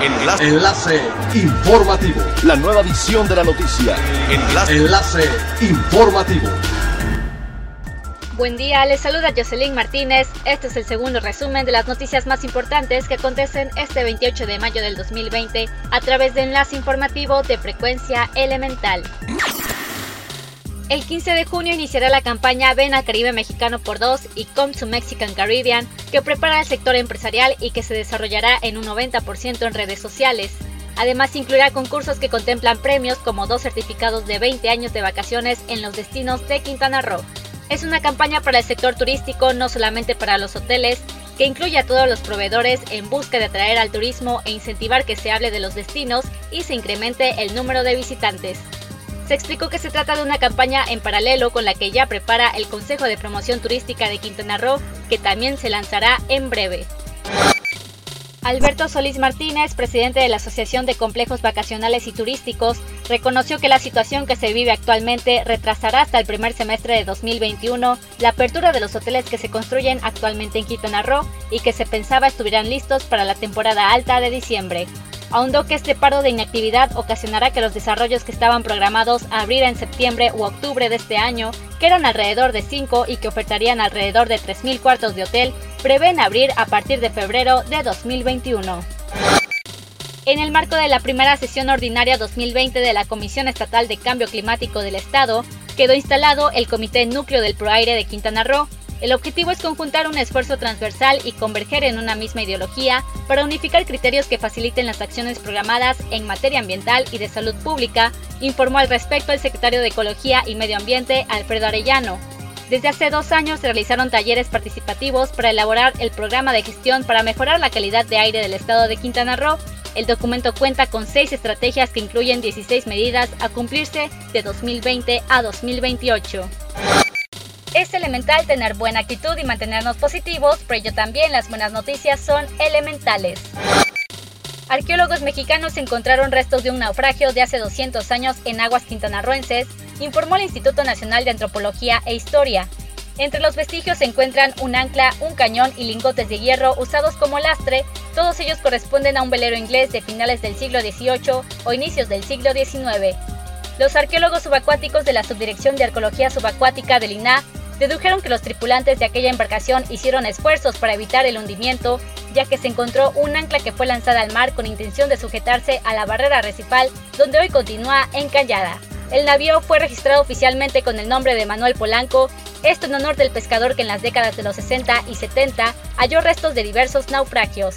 Enlace. Enlace informativo. La nueva edición de la noticia. Enlace. Enlace informativo. Buen día, les saluda Jocelyn Martínez. Este es el segundo resumen de las noticias más importantes que acontecen este 28 de mayo del 2020 a través de Enlace Informativo de Frecuencia Elemental. El 15 de junio iniciará la campaña Ven a Caribe Mexicano por Dos y Come to Mexican Caribbean, que prepara el sector empresarial y que se desarrollará en un 90% en redes sociales. Además, incluirá concursos que contemplan premios como dos certificados de 20 años de vacaciones en los destinos de Quintana Roo. Es una campaña para el sector turístico, no solamente para los hoteles, que incluye a todos los proveedores en busca de atraer al turismo e incentivar que se hable de los destinos y se incremente el número de visitantes. Se explicó que se trata de una campaña en paralelo con la que ya prepara el Consejo de Promoción Turística de Quintana Roo, que también se lanzará en breve. Alberto Solís Martínez, presidente de la Asociación de Complejos Vacacionales y Turísticos, reconoció que la situación que se vive actualmente retrasará hasta el primer semestre de 2021 la apertura de los hoteles que se construyen actualmente en Quintana Roo y que se pensaba estuvieran listos para la temporada alta de diciembre ahondó que este paro de inactividad ocasionará que los desarrollos que estaban programados a abrir en septiembre u octubre de este año, que eran alrededor de 5 y que ofertarían alrededor de 3.000 cuartos de hotel, prevén abrir a partir de febrero de 2021. En el marco de la primera sesión ordinaria 2020 de la Comisión Estatal de Cambio Climático del Estado, quedó instalado el Comité Núcleo del Proaire de Quintana Roo, el objetivo es conjuntar un esfuerzo transversal y converger en una misma ideología para unificar criterios que faciliten las acciones programadas en materia ambiental y de salud pública, informó al respecto el secretario de Ecología y Medio Ambiente, Alfredo Arellano. Desde hace dos años se realizaron talleres participativos para elaborar el programa de gestión para mejorar la calidad de aire del estado de Quintana Roo. El documento cuenta con seis estrategias que incluyen 16 medidas a cumplirse de 2020 a 2028. Es elemental tener buena actitud y mantenernos positivos, pero ello también las buenas noticias son elementales. Arqueólogos mexicanos encontraron restos de un naufragio de hace 200 años en aguas quintanarroenses, informó el Instituto Nacional de Antropología e Historia. Entre los vestigios se encuentran un ancla, un cañón y lingotes de hierro usados como lastre, todos ellos corresponden a un velero inglés de finales del siglo XVIII o inicios del siglo XIX. Los arqueólogos subacuáticos de la Subdirección de Arqueología Subacuática del INAH dedujeron que los tripulantes de aquella embarcación hicieron esfuerzos para evitar el hundimiento, ya que se encontró un ancla que fue lanzada al mar con intención de sujetarse a la barrera recifal, donde hoy continúa encallada. El navío fue registrado oficialmente con el nombre de Manuel Polanco, esto en honor del pescador que en las décadas de los 60 y 70 halló restos de diversos naufragios.